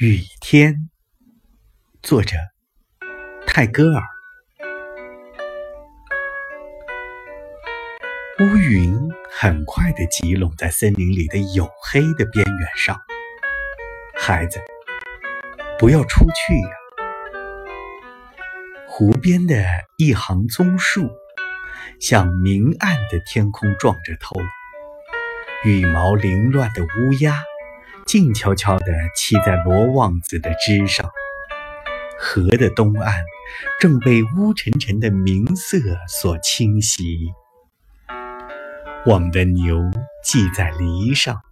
雨天，作者泰戈尔。乌云很快的集拢在森林里的黝黑的边缘上。孩子，不要出去呀！湖边的一行棕树，向明暗的天空撞着头。羽毛凌乱的乌鸦。静悄悄地栖在罗望子的枝上，河的东岸正被乌沉沉的明色所侵袭。我们的牛系在篱上，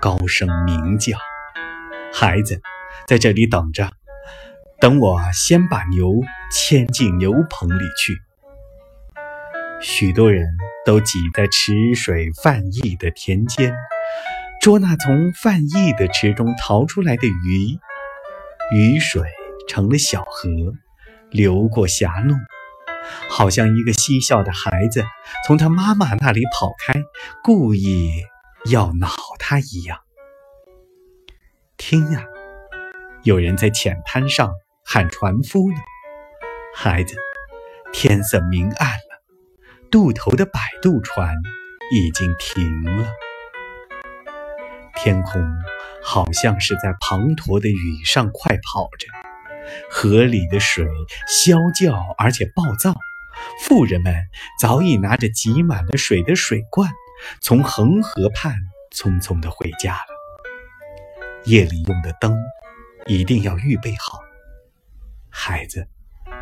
高声鸣叫。孩子，在这里等着，等我先把牛牵进牛棚里去。许多人都挤在池水泛溢的田间。捉那从泛溢的池中逃出来的鱼，雨水成了小河，流过峡路，好像一个嬉笑的孩子从他妈妈那里跑开，故意要恼他一样。听呀，有人在浅滩上喊船夫呢。孩子，天色明暗了，渡头的摆渡船已经停了。天空好像是在滂沱的雨上快跑着，河里的水啸叫而且暴躁。妇人们早已拿着挤满了水的水罐，从恒河畔匆匆地回家了。夜里用的灯一定要预备好。孩子，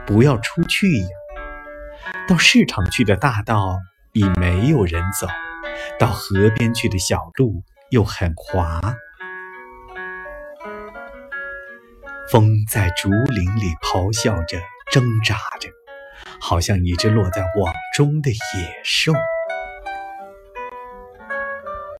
不要出去呀！到市场去的大道已没有人走，到河边去的小路。又很滑，风在竹林里咆哮着，挣扎着，好像一只落在网中的野兽。